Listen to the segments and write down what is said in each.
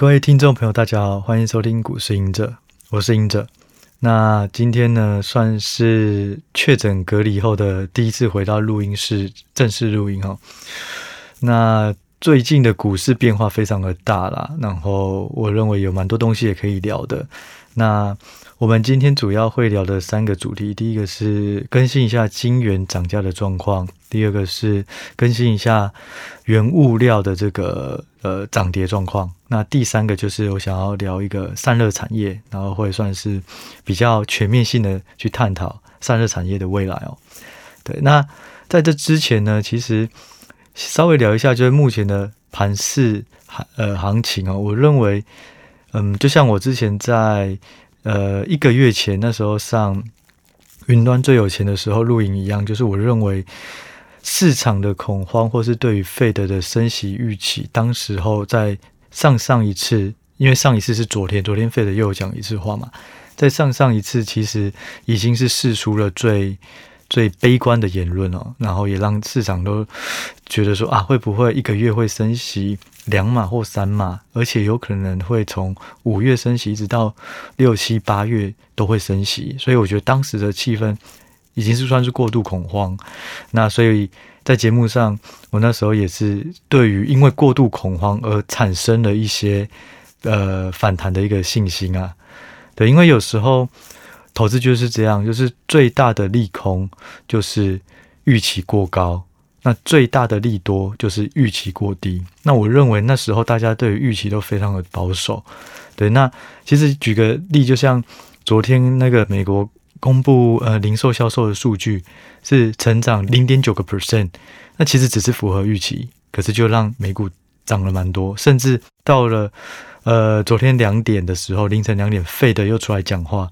各位听众朋友，大家好，欢迎收听股市隐者，我是隐者。那今天呢，算是确诊隔离后的第一次回到录音室正式录音哈。那最近的股市变化非常的大啦，然后我认为有蛮多东西也可以聊的。那我们今天主要会聊的三个主题，第一个是更新一下金元涨价的状况，第二个是更新一下原物料的这个呃涨跌状况，那第三个就是我想要聊一个散热产业，然后会算是比较全面性的去探讨散热产业的未来哦。对，那在这之前呢，其实稍微聊一下就是目前的盘市行呃行情哦，我认为嗯，就像我之前在。呃，一个月前那时候上云端最有钱的时候录影一样，就是我认为市场的恐慌，或是对于 Fed 的升息预期，当时候在上上一次，因为上一次是昨天，昨天 Fed 又有讲一次话嘛，在上上一次其实已经是试出了最最悲观的言论哦，然后也让市场都觉得说啊，会不会一个月会升息？两码或三码，而且有可能会从五月升息，一直到六七八月都会升息，所以我觉得当时的气氛已经是算是过度恐慌。那所以在节目上，我那时候也是对于因为过度恐慌而产生了一些呃反弹的一个信心啊。对，因为有时候投资就是这样，就是最大的利空就是预期过高。那最大的利多就是预期过低。那我认为那时候大家对于预期都非常的保守。对，那其实举个例，就像昨天那个美国公布呃零售销售的数据是成长零点九个 percent，那其实只是符合预期，可是就让美股涨了蛮多，甚至到了呃昨天两点的时候，凌晨两点，Fed 又出来讲话，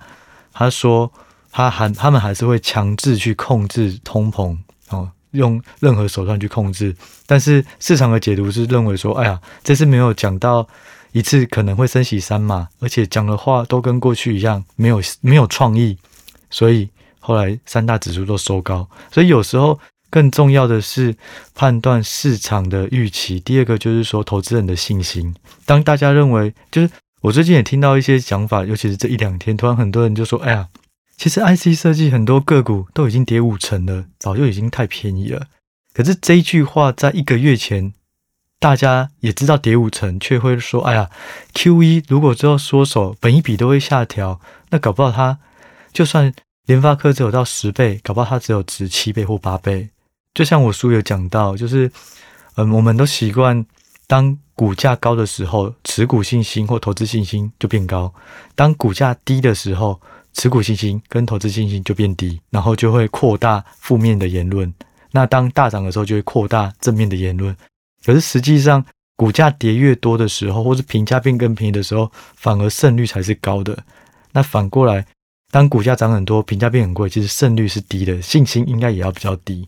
他说他还他们还是会强制去控制通膨哦。用任何手段去控制，但是市场的解读是认为说，哎呀，这次没有讲到一次可能会升息三码，而且讲的话都跟过去一样，没有没有创意，所以后来三大指数都收高。所以有时候更重要的是判断市场的预期，第二个就是说投资人的信心。当大家认为，就是我最近也听到一些讲法，尤其是这一两天，突然很多人就说，哎呀。其实 IC 设计很多个股都已经跌五成了，早就已经太便宜了。可是这一句话在一个月前，大家也知道跌五成，却会说：“哎呀，Q1 如果之后缩手，本一比都会下调，那搞不好它就算联发科只有到十倍，搞不好它只有值七倍或八倍。”就像我书有讲到，就是嗯，我们都习惯当股价高的时候，持股信心或投资信心就变高；当股价低的时候，持股信心跟投资信心就变低，然后就会扩大负面的言论。那当大涨的时候，就会扩大正面的言论。可是实际上，股价跌越多的时候，或是评价变更便宜的时候，反而胜率才是高的。那反过来，当股价涨很多，评价变很贵，其实胜率是低的，信心应该也要比较低。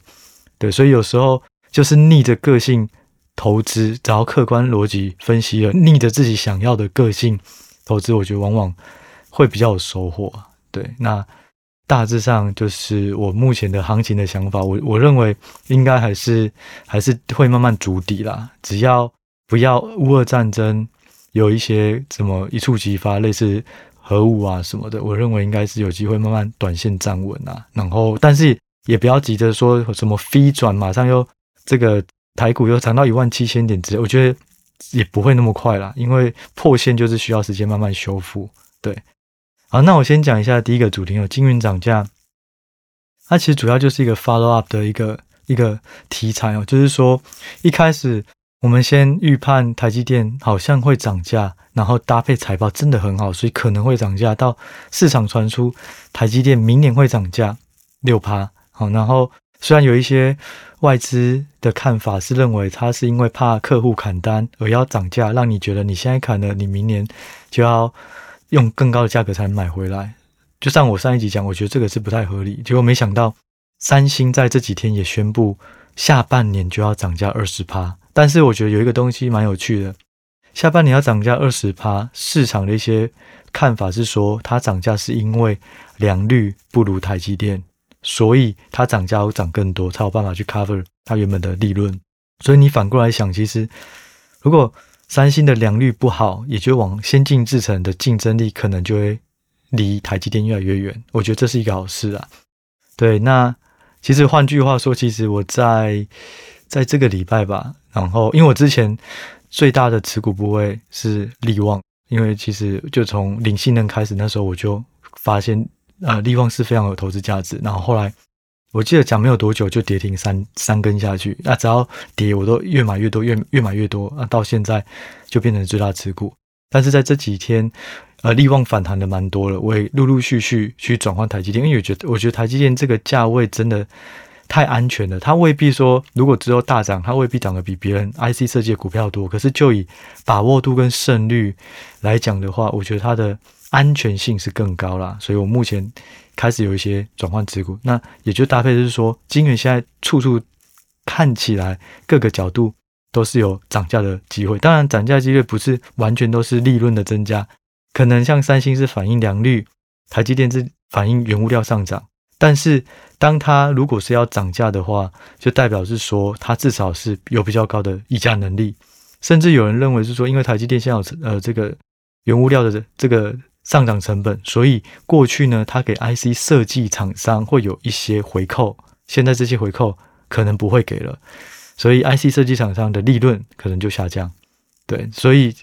对，所以有时候就是逆着个性投资，只要客观逻辑分析了，逆着自己想要的个性投资，我觉得往往会比较有收获。对，那大致上就是我目前的行情的想法。我我认为应该还是还是会慢慢筑底啦。只要不要乌俄战争有一些什么一触即发，类似核武啊什么的，我认为应该是有机会慢慢短线站稳啊。然后，但是也不要急着说什么飞转，马上又这个台股又涨到一万七千点之类，我觉得也不会那么快啦，因为破线就是需要时间慢慢修复。对。好，那我先讲一下第一个主题哦，金云涨价。它其实主要就是一个 follow up 的一个一个题材哦，就是说一开始我们先预判台积电好像会涨价，然后搭配财报真的很好，所以可能会涨价。到市场传出台积电明年会涨价六趴，好，然后虽然有一些外资的看法是认为它是因为怕客户砍单而要涨价，让你觉得你现在砍了，你明年就要。用更高的价格才能买回来，就像我上一集讲，我觉得这个是不太合理。结果没想到，三星在这几天也宣布下半年就要涨价二十趴。但是我觉得有一个东西蛮有趣的，下半年要涨价二十趴，市场的一些看法是说，它涨价是因为良率不如台积电，所以它涨价要涨更多，才有办法去 cover 它原本的利润。所以你反过来想，其实如果三星的良率不好，也就往先进制程的竞争力可能就会离台积电越来越远。我觉得这是一个好事啊。对，那其实换句话说，其实我在在这个礼拜吧，然后因为我之前最大的持股部位是力旺，因为其实就从领信任开始，那时候我就发现，呃，力旺是非常有投资价值。然后后来。我记得讲没有多久就跌停三三根下去，那只要跌我都越买越多，越越买越多，那到现在就变成最大持股。但是在这几天，呃，力旺反弹的蛮多了，我也陆陆续续去转换台积电，因为我觉得我觉得台积电这个价位真的太安全了，它未必说如果之后大涨，它未必涨得比别人 IC 设计的股票多，可是就以把握度跟胜率来讲的话，我觉得它的安全性是更高啦，所以我目前。开始有一些转换持股，那也就搭配就是说，晶圆现在处处看起来各个角度都是有涨价的机会。当然，涨价机会不是完全都是利润的增加，可能像三星是反映良率，台积电是反映原物料上涨。但是，当它如果是要涨价的话，就代表是说它至少是有比较高的议价能力。甚至有人认为是说，因为台积电现在有呃这个原物料的这个。上涨成本，所以过去呢，它给 IC 设计厂商会有一些回扣，现在这些回扣可能不会给了，所以 IC 设计厂商的利润可能就下降。对，所以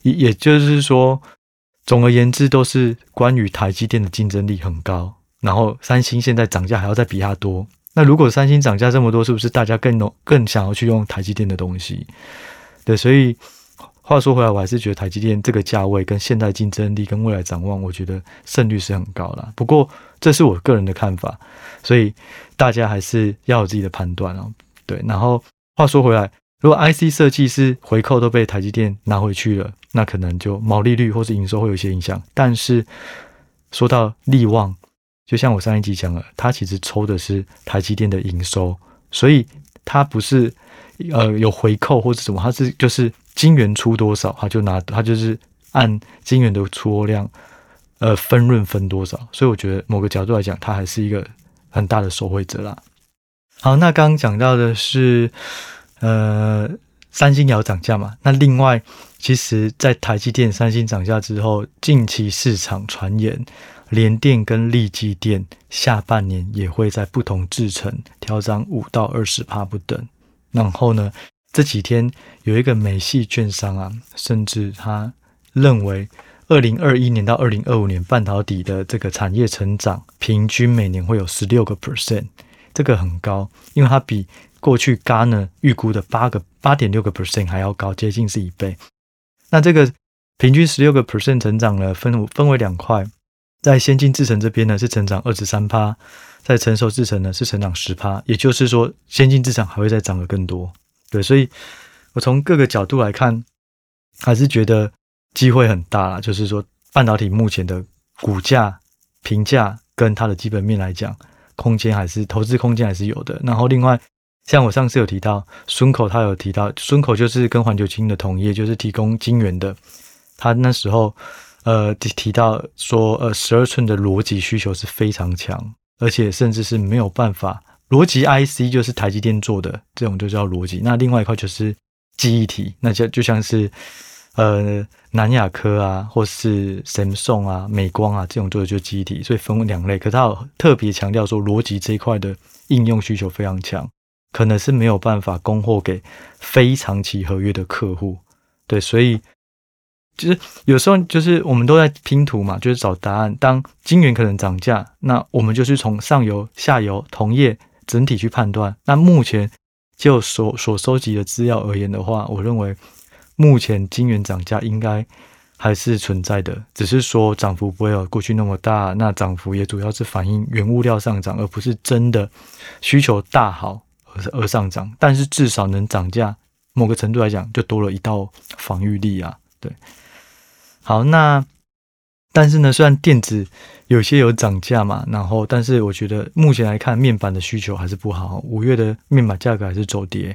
也也就是说，总而言之，都是关于台积电的竞争力很高。然后三星现在涨价还要再比它多，那如果三星涨价这么多，是不是大家更更想要去用台积电的东西？对，所以。话说回来，我还是觉得台积电这个价位跟现在竞争力跟未来展望，我觉得胜率是很高啦。不过这是我个人的看法，所以大家还是要有自己的判断哦。对，然后话说回来，如果 IC 设计师回扣都被台积电拿回去了，那可能就毛利率或是营收会有一些影响。但是说到利旺，就像我上一集讲了，它其实抽的是台积电的营收，所以它不是呃有回扣或者什么，它是就是。金圆出多少，他就拿，他就是按金圆的出货量，呃，分润分多少。所以我觉得某个角度来讲，他还是一个很大的受惠者啦。好，那刚刚讲到的是，呃，三星也要涨价嘛。那另外，其实，在台积电、三星涨价之后，近期市场传言，联电跟力积电下半年也会在不同制程调涨五到二十帕不等。然后呢，这几天有一个美系券商啊，甚至他认为，二零二一年到二零二五年半导体的这个产业成长平均每年会有十六个 percent，这个很高，因为它比过去 GA 呢预估的八个八点六个 percent 还要高，接近是一倍。那这个平均十六个 percent 成长呢，分分为两块，在先进制程这边呢是成长二十三趴，在成熟制程呢是成长十趴，也就是说先进制程还会再涨得更多。对，所以我从各个角度来看，还是觉得机会很大啦。就是说，半导体目前的股价评价跟它的基本面来讲，空间还是投资空间还是有的。然后另外，像我上次有提到，顺口他有提到，顺口就是跟环球晶的同业，就是提供晶圆的。他那时候呃提提到说，呃，十二寸的逻辑需求是非常强，而且甚至是没有办法。逻辑 IC 就是台积电做的，这种就叫逻辑。那另外一块就是记忆体，那就就像是呃南亚科啊，或是 Samsung 啊、美光啊这种做的就记忆体，所以分为两类。可是它有特别强调说，逻辑这一块的应用需求非常强，可能是没有办法供货给非长期合约的客户。对，所以就是有时候就是我们都在拼图嘛，就是找答案。当晶圆可能涨价，那我们就是从上游、下游、同业。整体去判断，那目前就所所收集的资料而言的话，我认为目前晶圆涨价应该还是存在的，只是说涨幅不会有过去那么大。那涨幅也主要是反映原物料上涨，而不是真的需求大好而而上涨。但是至少能涨价，某个程度来讲，就多了一道防御力啊。对，好，那。但是呢，虽然电子有些有涨价嘛，然后，但是我觉得目前来看，面板的需求还是不好。五月的面板价格还是走跌，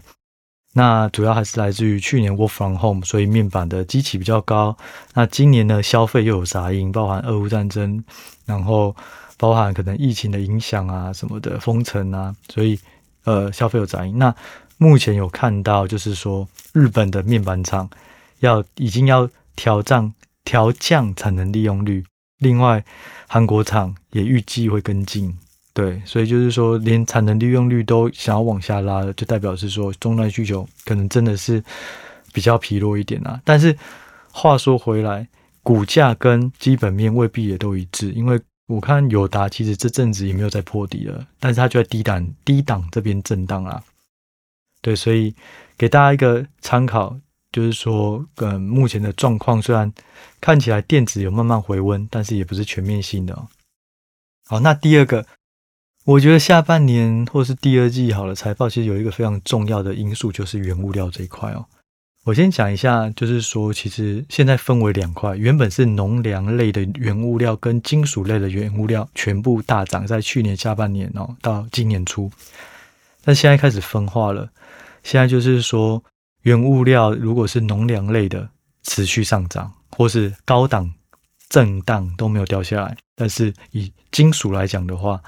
那主要还是来自于去年 Work from Home，所以面板的机器比较高。那今年呢，消费又有杂音，包含俄乌战争，然后包含可能疫情的影响啊什么的封城啊，所以呃消费有杂音。那目前有看到就是说，日本的面板厂要已经要调涨调降产能利用率。另外，韩国厂也预计会跟进。对，所以就是说，连产能利用率都想要往下拉了，就代表是说，终端需求可能真的是比较疲弱一点啊。但是话说回来，股价跟基本面未必也都一致，因为我看友达其实这阵子也没有再破底了，但是它就在低档低档这边震荡啊。对，所以给大家一个参考，就是说，嗯，目前的状况虽然看起来电子有慢慢回温，但是也不是全面性的哦。好，那第二个。我觉得下半年或是第二季好了，财报其实有一个非常重要的因素，就是原物料这一块哦。我先讲一下，就是说，其实现在分为两块，原本是农粮类的原物料跟金属类的原物料全部大涨，在去年下半年哦到今年初，但现在开始分化了。现在就是说，原物料如果是农粮类的持续上涨，或是高档震荡都没有掉下来，但是以金属来讲的话，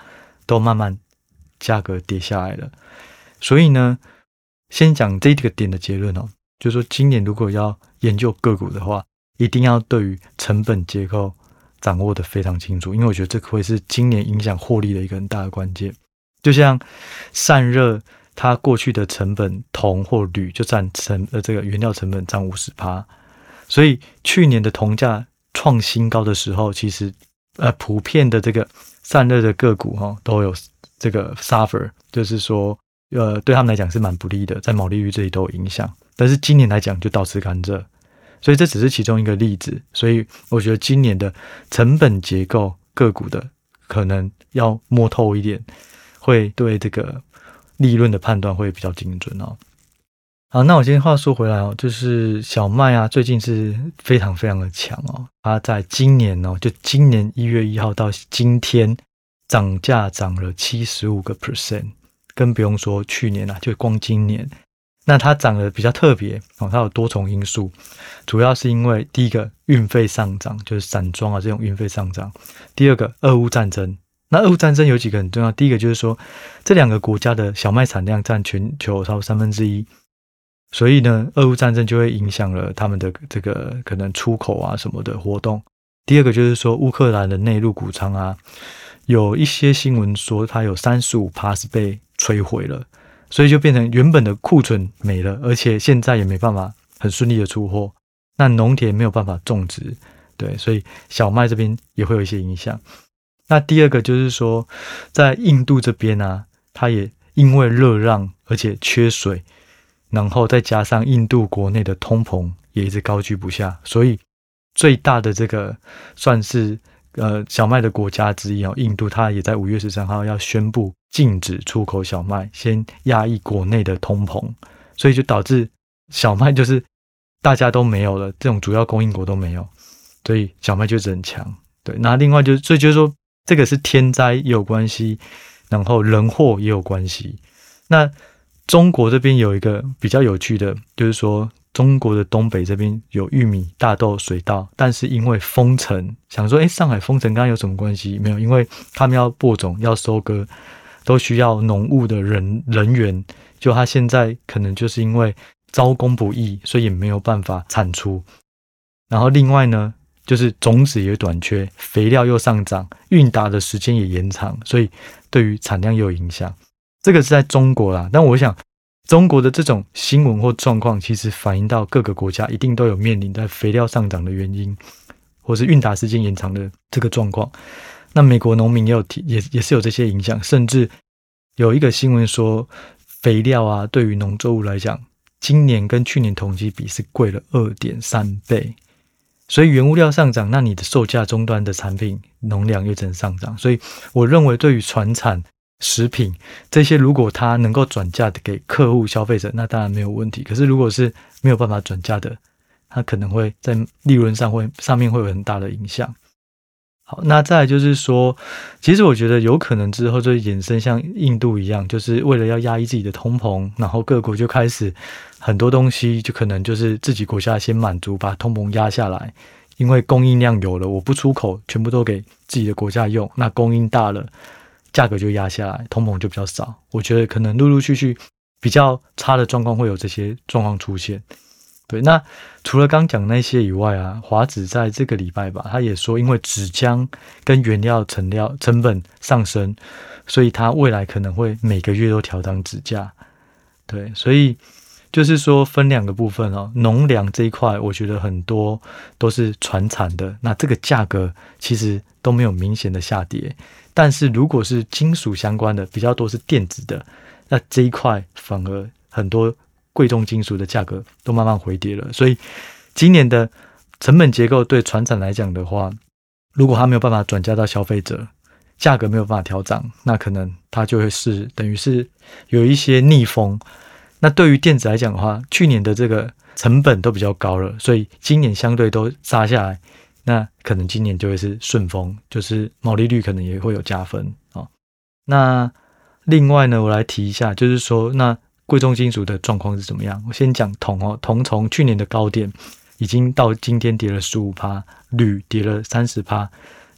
都慢慢价格跌下来了，所以呢，先讲这个点的结论哦，就是说今年如果要研究个股的话，一定要对于成本结构掌握得非常清楚，因为我觉得这会是今年影响获利的一个很大的关键。就像散热，它过去的成本铜或铝就占成呃这个原料成本占五十趴，所以去年的铜价创新高的时候，其实呃普遍的这个。散热的个股哈都有这个 suffer，就是说，呃，对他们来讲是蛮不利的，在毛利率这里都有影响。但是今年来讲就倒吃甘蔗，所以这只是其中一个例子。所以我觉得今年的成本结构个股的可能要摸透一点，会对这个利润的判断会比较精准哦。好，那我今天话说回来哦，就是小麦啊，最近是非常非常的强哦。它在今年哦，就今年一月一号到今天涨价涨了七十五个 percent，更不用说去年了啊，就光今年，那它涨得比较特别哦，它有多重因素，主要是因为第一个运费上涨，就是散装啊这种运费上涨；第二个俄乌战争，那俄乌战争有几个很重要，第一个就是说这两个国家的小麦产量占全球超过三分之一。所以呢，俄乌战争就会影响了他们的这个可能出口啊什么的活动。第二个就是说，乌克兰的内陆谷仓啊，有一些新闻说它有三十五趴是被摧毁了，所以就变成原本的库存没了，而且现在也没办法很顺利的出货。那农田没有办法种植，对，所以小麦这边也会有一些影响。那第二个就是说，在印度这边呢、它也因为热浪而且缺水。然后再加上印度国内的通膨也一直高居不下，所以最大的这个算是呃小麦的国家之一哦，印度它也在五月十三号要宣布禁止出口小麦，先压抑国内的通膨，所以就导致小麦就是大家都没有了，这种主要供应国都没有，所以小麦就是很强。对，那另外就是，所 以就是说这个是天灾也有关系，然后人祸也有关系，那。中国这边有一个比较有趣的，就是说中国的东北这边有玉米、大豆、水稻，但是因为封城，想说，诶，上海封城，刚刚有什么关系？没有，因为他们要播种、要收割，都需要农务的人人员，就他现在可能就是因为招工不易，所以没有办法产出。然后另外呢，就是种子也短缺，肥料又上涨，运达的时间也延长，所以对于产量也有影响。这个是在中国啦，但我想，中国的这种新闻或状况，其实反映到各个国家一定都有面临在肥料上涨的原因，或是运达时间延长的这个状况。那美国农民也有提，也也是有这些影响，甚至有一个新闻说，肥料啊，对于农作物来讲，今年跟去年同期比是贵了二点三倍。所以原物料上涨，那你的售价终端的产品容量又正上涨？所以我认为，对于传产。食品这些，如果它能够转嫁给客户消费者，那当然没有问题。可是如果是没有办法转嫁的，它可能会在利润上会上面会有很大的影响。好，那再就是说，其实我觉得有可能之后就衍生像印度一样，就是为了要压抑自己的通膨，然后各国就开始很多东西就可能就是自己国家先满足，把通膨压下来，因为供应量有了，我不出口，全部都给自己的国家用，那供应大了。价格就压下来，通膨就比较少。我觉得可能陆陆续续比较差的状况会有这些状况出现。对，那除了刚讲那些以外啊，华子在这个礼拜吧，他也说，因为纸浆跟原料成料成本上升，所以他未来可能会每个月都调涨纸价。对，所以就是说分两个部分哦，农粮这一块，我觉得很多都是传产的，那这个价格其实都没有明显的下跌。但是如果是金属相关的，比较多是电子的，那这一块反而很多。贵重金属的价格都慢慢回跌了，所以今年的成本结构对传产来讲的话，如果它没有办法转嫁到消费者，价格没有办法调涨，那可能它就会是等于是有一些逆风。那对于电子来讲的话，去年的这个成本都比较高了，所以今年相对都杀下来，那可能今年就会是顺风，就是毛利率可能也会有加分啊。那另外呢，我来提一下，就是说那。贵重金属的状况是怎么样？我先讲铜哦，铜从去年的高点已经到今天跌了十五趴，铝跌了三十趴。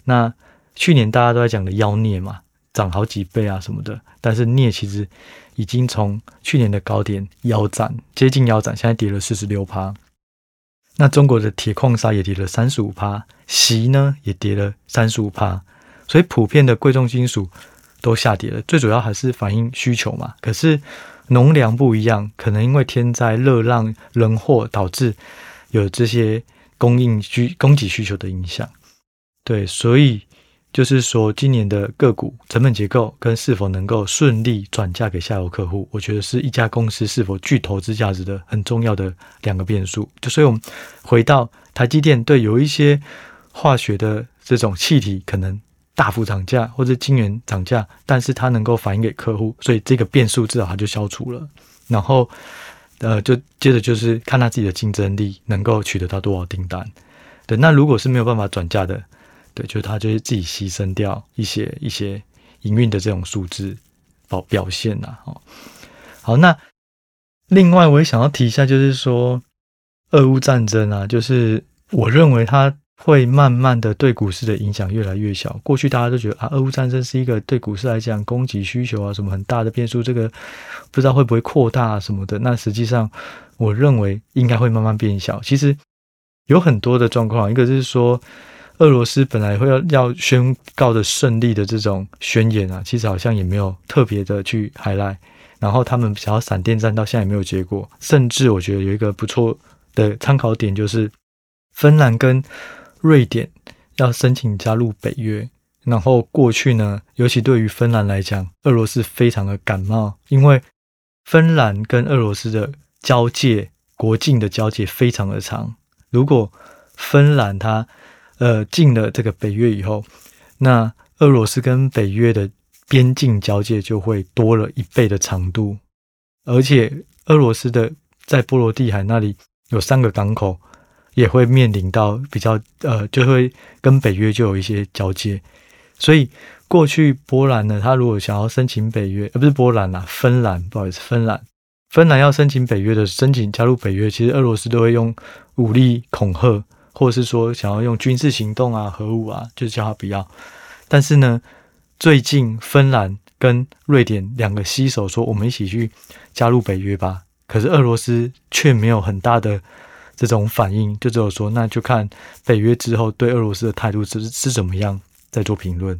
那去年大家都在讲的妖镍嘛，涨好几倍啊什么的，但是镍其实已经从去年的高点腰斩，接近腰斩，现在跌了四十六趴。那中国的铁矿砂也跌了三十五趴，锡呢也跌了三十五趴，所以普遍的贵重金属都下跌了，最主要还是反映需求嘛。可是。农粮不一样，可能因为天灾、热浪、人祸导致有这些供应需、供给需求的影响。对，所以就是说，今年的个股成本结构跟是否能够顺利转嫁给下游客户，我觉得是一家公司是否具投资价值的很重要的两个变数。就所以我们回到台积电，对，有一些化学的这种气体可能。大幅涨价或者金元涨价，但是它能够反映给客户，所以这个变数至少它就消除了。然后，呃，就接着就是看他自己的竞争力能够取得到多少订单。对，那如果是没有办法转嫁的，对，就是他就是自己牺牲掉一些一些营运的这种数字表表现呐。哦，好，那另外我也想要提一下，就是说俄乌战争啊，就是我认为它。会慢慢的对股市的影响越来越小。过去大家都觉得啊，俄乌战争是一个对股市来讲供给需求啊什么很大的变数，这个不知道会不会扩大啊什么的。那实际上，我认为应该会慢慢变小。其实有很多的状况，一个就是说，俄罗斯本来会要要宣告的胜利的这种宣言啊，其实好像也没有特别的去 highlight。然后他们想要闪电战到现在也没有结果。甚至我觉得有一个不错的参考点就是芬兰跟。瑞典要申请加入北约，然后过去呢，尤其对于芬兰来讲，俄罗斯非常的感冒，因为芬兰跟俄罗斯的交界国境的交界非常的长。如果芬兰它呃进了这个北约以后，那俄罗斯跟北约的边境交界就会多了一倍的长度，而且俄罗斯的在波罗的海那里有三个港口。也会面临到比较呃，就会跟北约就有一些交接，所以过去波兰呢，他如果想要申请北约，呃，不是波兰啦，芬兰，不好意思，芬兰，芬兰要申请北约的，申请加入北约，其实俄罗斯都会用武力恐吓，或者是说想要用军事行动啊、核武啊，就叫他不要。但是呢，最近芬兰跟瑞典两个携手说，我们一起去加入北约吧，可是俄罗斯却没有很大的。这种反应就只有说，那就看北约之后对俄罗斯的态度是是怎么样，再做评论。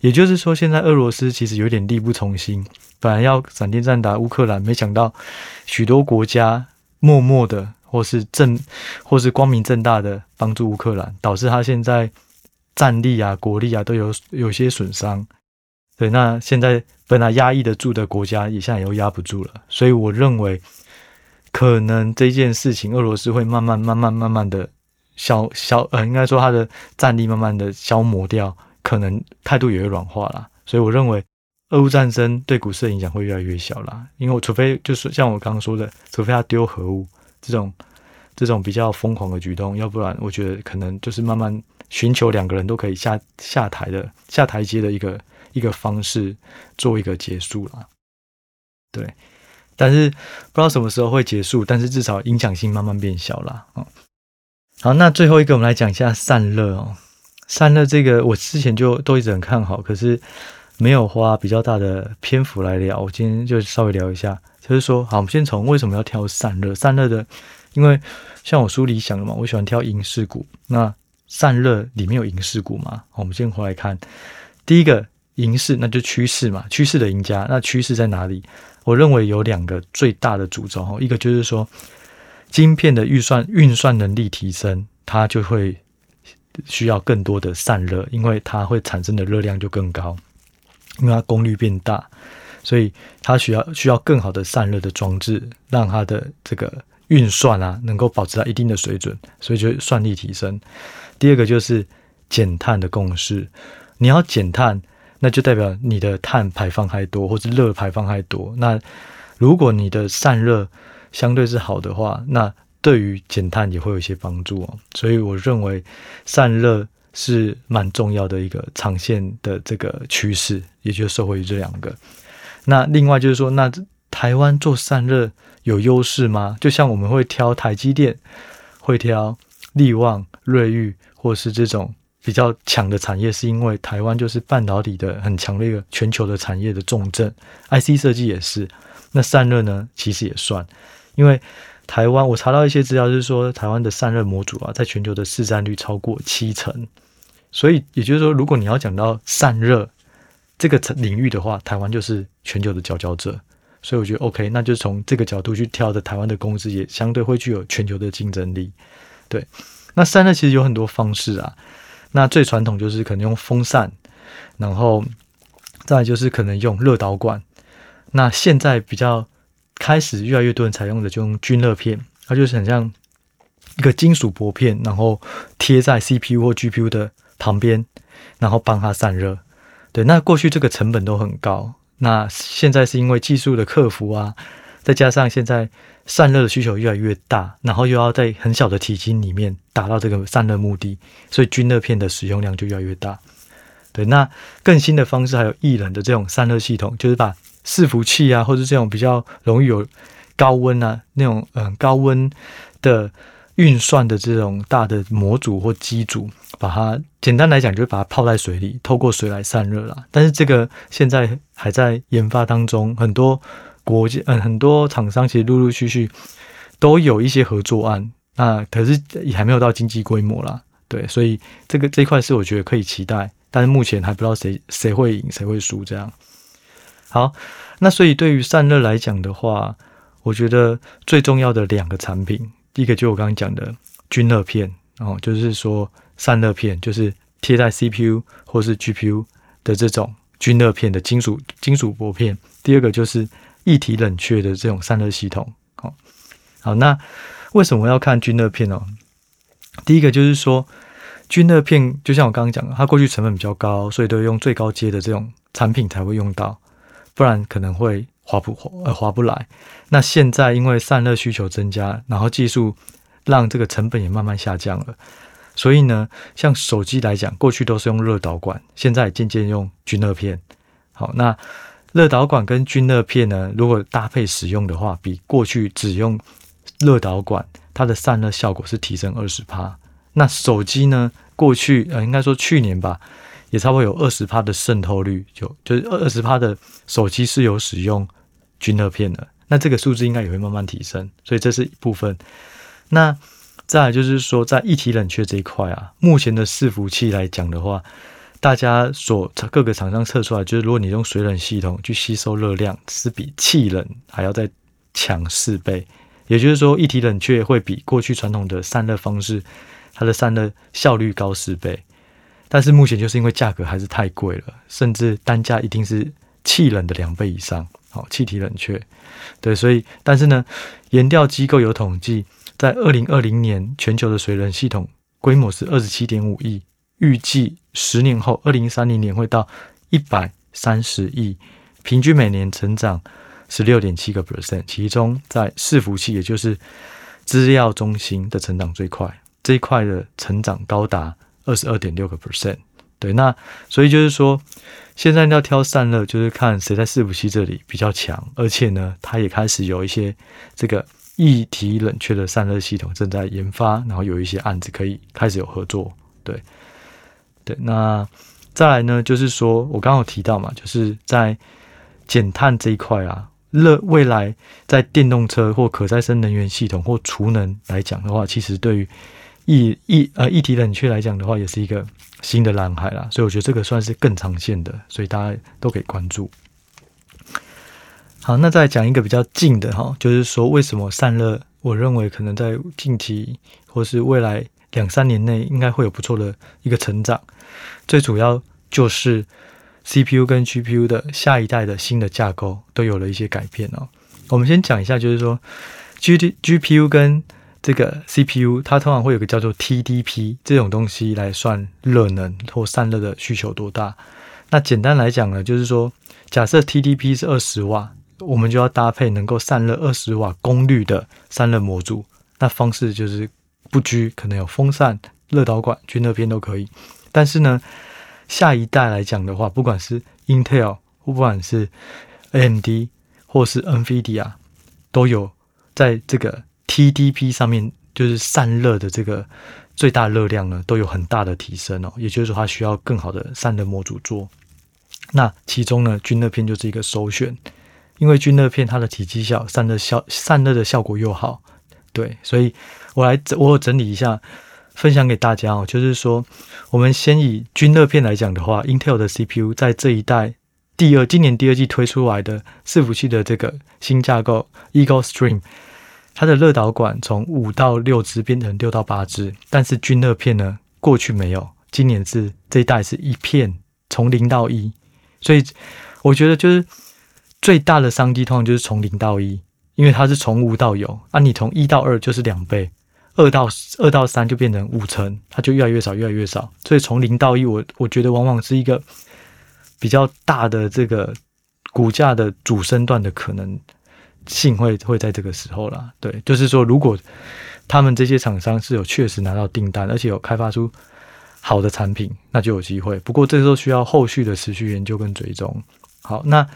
也就是说，现在俄罗斯其实有点力不从心，本来要闪电战打乌克兰，没想到许多国家默默的，或是正，或是光明正大的帮助乌克兰，导致他现在战力啊、国力啊都有有些损伤。对，那现在本来压抑得住的国家，也现在又压不住了。所以我认为。可能这件事情，俄罗斯会慢慢、慢慢、慢慢的消消，呃，应该说他的战力慢慢的消磨掉，可能态度也会软化啦。所以我认为，俄乌战争对股市的影响会越来越小啦。因为我除非就是像我刚刚说的，除非他丢核武这种这种比较疯狂的举动，要不然我觉得可能就是慢慢寻求两个人都可以下下台的下台阶的一个一个方式做一个结束啦。对。但是不知道什么时候会结束，但是至少影响性慢慢变小了。好，那最后一个我们来讲一下散热哦。散热这个我之前就都一直很看好，可是没有花比较大的篇幅来聊。我今天就稍微聊一下，就是说，好，我们先从为什么要挑散热？散热的因为像我书里想的嘛，我喜欢挑银饰股。那散热里面有银饰股嘛？我们先回来看第一个银饰，那就趋势嘛，趋势的赢家。那趋势在哪里？我认为有两个最大的主轴，一个就是说，晶片的预算运算能力提升，它就会需要更多的散热，因为它会产生的热量就更高，因为它功率变大，所以它需要需要更好的散热的装置，让它的这个运算啊能够保持在一定的水准，所以就算力提升。第二个就是减碳的共识，你要减碳，那就代表你的碳排放还多，或者热排放还多。那如果你的散热相对是好的话，那对于减碳也会有一些帮助哦。所以我认为散热是蛮重要的一个长线的这个趋势，也就受惠于这两个。那另外就是说，那台湾做散热有优势吗？就像我们会挑台积电，会挑力旺、瑞昱，或是这种比较强的产业，是因为台湾就是半导体的很强的一个全球的产业的重镇，IC 设计也是。那散热呢，其实也算。因为台湾，我查到一些资料，就是说台湾的散热模组啊，在全球的市占率超过七成，所以也就是说，如果你要讲到散热这个领域的话，台湾就是全球的佼佼者。所以我觉得 OK，那就从这个角度去挑的台湾的公司，也相对会具有全球的竞争力。对，那散热其实有很多方式啊，那最传统就是可能用风扇，然后再就是可能用热导管，那现在比较。开始越来越多人采用的就用均热片，它就是很像一个金属薄片，然后贴在 CPU 或 GPU 的旁边，然后帮它散热。对，那过去这个成本都很高，那现在是因为技术的克服啊，再加上现在散热的需求越来越大，然后又要在很小的体积里面达到这个散热目的，所以均热片的使用量就越来越大。对，那更新的方式还有液冷的这种散热系统，就是把伺服器啊，或者这种比较容易有高温啊，那种嗯高温的运算的这种大的模组或机组，把它简单来讲就是把它泡在水里，透过水来散热啦。但是这个现在还在研发当中，很多国家嗯很多厂商其实陆陆续续都有一些合作案，那可是也还没有到经济规模啦。对，所以这个这一块是我觉得可以期待，但是目前还不知道谁谁会赢谁会输这样。好，那所以对于散热来讲的话，我觉得最重要的两个产品，第一个就我刚刚讲的均热片，哦，就是说散热片，就是贴在 CPU 或是 GPU 的这种均热片的金属金属薄片。第二个就是液体冷却的这种散热系统。好，好，那为什么要看均热片呢？第一个就是说均热片，就像我刚刚讲的，它过去成本比较高，所以都用最高阶的这种产品才会用到。不然可能会划不划呃划不来。那现在因为散热需求增加，然后技术让这个成本也慢慢下降了，所以呢，像手机来讲，过去都是用热导管，现在渐渐用均热片。好，那热导管跟均热片呢，如果搭配使用的话，比过去只用热导管，它的散热效果是提升二十帕。那手机呢，过去呃应该说去年吧。也差不多有二十帕的渗透率，就就是二十帕的手机是有使用均热片的，那这个数字应该也会慢慢提升，所以这是一部分。那再来就是说，在一体冷却这一块啊，目前的伺服器来讲的话，大家所各个厂商测出来，就是如果你用水冷系统去吸收热量，是比气冷还要再强四倍，也就是说，液体冷却会比过去传统的散热方式，它的散热效率高四倍。但是目前就是因为价格还是太贵了，甚至单价一定是气冷的两倍以上。好，气体冷却，对，所以但是呢，研调机构有统计，在二零二零年全球的水冷系统规模是二十七点五亿，预计十年后二零三零年会到一百三十亿，平均每年成长十六点七个 percent，其中在伺服器，也就是资料中心的成长最快，这一块的成长高达。二十二点六个 percent，对，那所以就是说，现在要挑散热，就是看谁在伺服器这里比较强，而且呢，它也开始有一些这个液体冷却的散热系统正在研发，然后有一些案子可以开始有合作，对，那再来呢，就是说我刚刚有提到嘛，就是在减碳这一块啊，热未来在电动车或可再生能源系统或储能来讲的话，其实对于一一呃一体冷却来讲的话，也是一个新的蓝海啦。所以我觉得这个算是更长线的，所以大家都可以关注。好，那再讲一个比较近的哈，就是说为什么散热，我认为可能在近期或是未来两三年内应该会有不错的一个成长。最主要就是。CPU 跟 GPU 的下一代的新的架构都有了一些改变哦。我们先讲一下，就是说，G GPU 跟这个 CPU，它通常会有个叫做 TDP 这种东西来算热能或散热的需求多大。那简单来讲呢，就是说，假设 TDP 是二十瓦，我们就要搭配能够散热二十瓦功率的散热模组。那方式就是不拘，可能有风扇、热导管、均热片都可以。但是呢，下一代来讲的话，不管是 Intel 或不管是 AMD 或是 NVIDIA，都有在这个 TDP 上面，就是散热的这个最大热量呢，都有很大的提升哦。也就是说，它需要更好的散热模组做。那其中呢，均热片就是一个首选，因为均热片它的体积小，散热效散热的效果又好。对，所以我来我整理一下。分享给大家哦，就是说，我们先以均热片来讲的话，Intel 的 CPU 在这一代第二今年第二季推出来的伺服器的这个新架构 Eagle Stream，它的热导管从五到六支变成六到八支，但是均热片呢，过去没有，今年是这一代是一片从零到一，所以我觉得就是最大的商机通常就是从零到一，因为它是从无到有，啊，你从一到二就是两倍。二到二到三就变成五成，它就越来越少，越来越少。所以从零到一，我我觉得往往是一个比较大的这个股价的主升段的可能性会会在这个时候啦。对，就是说，如果他们这些厂商是有确实拿到订单，而且有开发出好的产品，那就有机会。不过这时候需要后续的持续研究跟追踪。好，那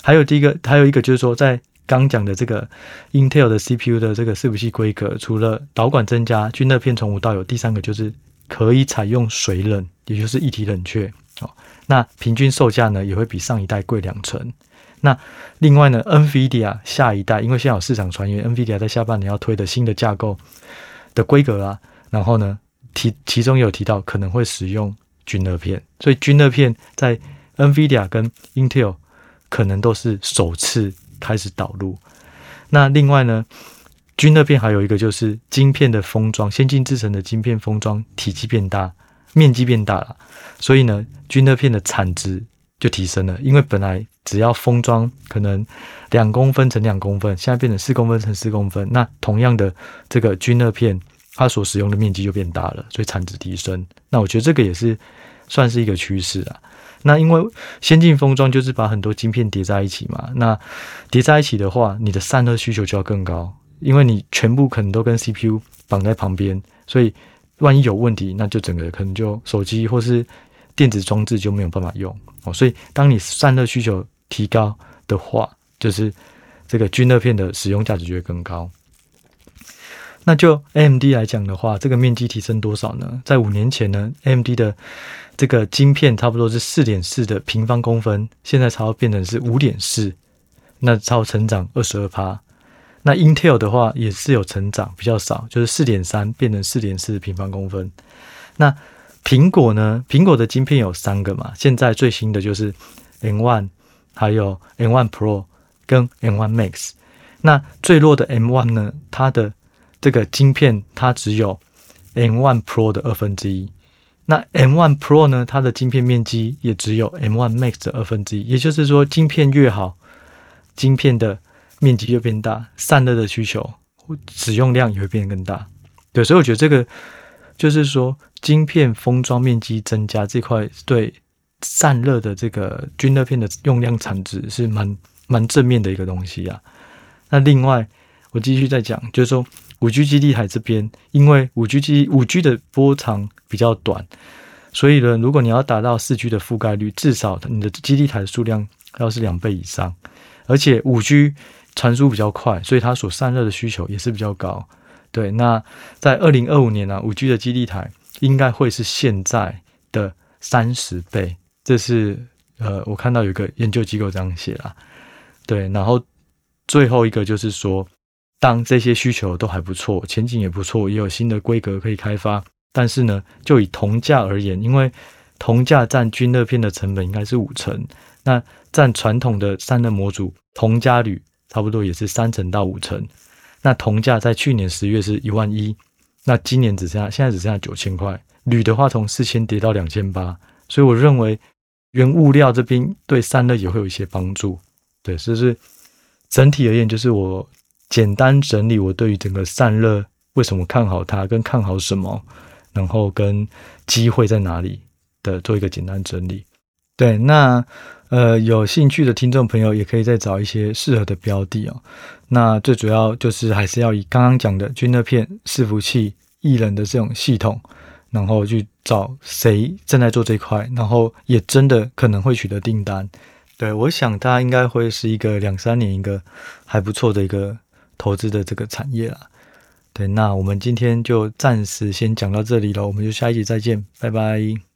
还有第一个，还有一个就是说在。刚讲的这个 Intel 的 CPU 的这个伺服器规格，除了导管增加，均热片从无到有，第三个就是可以采用水冷，也就是一体冷却。哦，那平均售价呢也会比上一代贵两成。那另外呢，NVIDIA 下一代，因为现在有市场传言，NVIDIA 在下半年要推的新的架构的规格啊，然后呢提其中有提到可能会使用均热片，所以均热片在 NVIDIA 跟 Intel 可能都是首次。开始导入，那另外呢，均热片还有一个就是晶片的封装，先进制程的晶片封装体积变大，面积变大了，所以呢，均热片的产值就提升了。因为本来只要封装可能两公分乘两公分，现在变成四公分乘四公分，那同样的这个均热片，它所使用的面积就变大了，所以产值提升。那我觉得这个也是算是一个趋势啊。那因为先进封装就是把很多晶片叠在一起嘛，那叠在一起的话，你的散热需求就要更高，因为你全部可能都跟 CPU 绑在旁边，所以万一有问题，那就整个可能就手机或是电子装置就没有办法用哦。所以当你散热需求提高的话，就是这个均热片的使用价值就会更高。那就 AMD 来讲的话，这个面积提升多少呢？在五年前呢，AMD 的这个晶片差不多是四点四的平方公分，现在超变成是五点四，那超成长二十二趴。那 Intel 的话也是有成长，比较少，就是四点三变成四点四平方公分。那苹果呢？苹果的晶片有三个嘛，现在最新的就是 M1，还有 M1 Pro 跟 M1 Max。那最弱的 M1 呢？它的这个晶片它只有 M1 Pro 的二分之一，那 M1 Pro 呢？它的晶片面积也只有 M1 Max 的二分之一，也就是说，晶片越好，晶片的面积就变大，散热的需求使用量也会变得更大。对，所以我觉得这个就是说，晶片封装面积增加这块对散热的这个均热片的用量产值是蛮蛮正面的一个东西啊。那另外，我继续再讲，就是说。五 G 基地台这边，因为五 G 基五 G 的波长比较短，所以呢，如果你要达到四 G 的覆盖率，至少你的基地台的数量要是两倍以上。而且五 G 传输比较快，所以它所散热的需求也是比较高。对，那在二零二五年呢、啊，五 G 的基地台应该会是现在的三十倍。这是呃，我看到有个研究机构这样写啦。对，然后最后一个就是说，当这些需求都还不错，前景也不错，也有新的规格可以开发，但是呢，就以铜价而言，因为铜价占均热片的成本应该是五成，那占传统的散热模组铜加铝差不多也是三成到五成。那铜价在去年十月是一万一，那今年只剩下现在只剩下九千块。铝的话从四千跌到两千八，所以我认为原物料这边对散热也会有一些帮助。对，所以是整体而言，就是我简单整理我对于整个散热为什么看好它，跟看好什么，然后跟机会在哪里的做一个简单整理。对，那。呃，有兴趣的听众朋友也可以再找一些适合的标的哦。那最主要就是还是要以刚刚讲的均热片、伺服器、艺人的这种系统，然后去找谁正在做这块，然后也真的可能会取得订单。对，我想它应该会是一个两三年一个还不错的一个投资的这个产业啊。对，那我们今天就暂时先讲到这里了，我们就下一集再见，拜拜。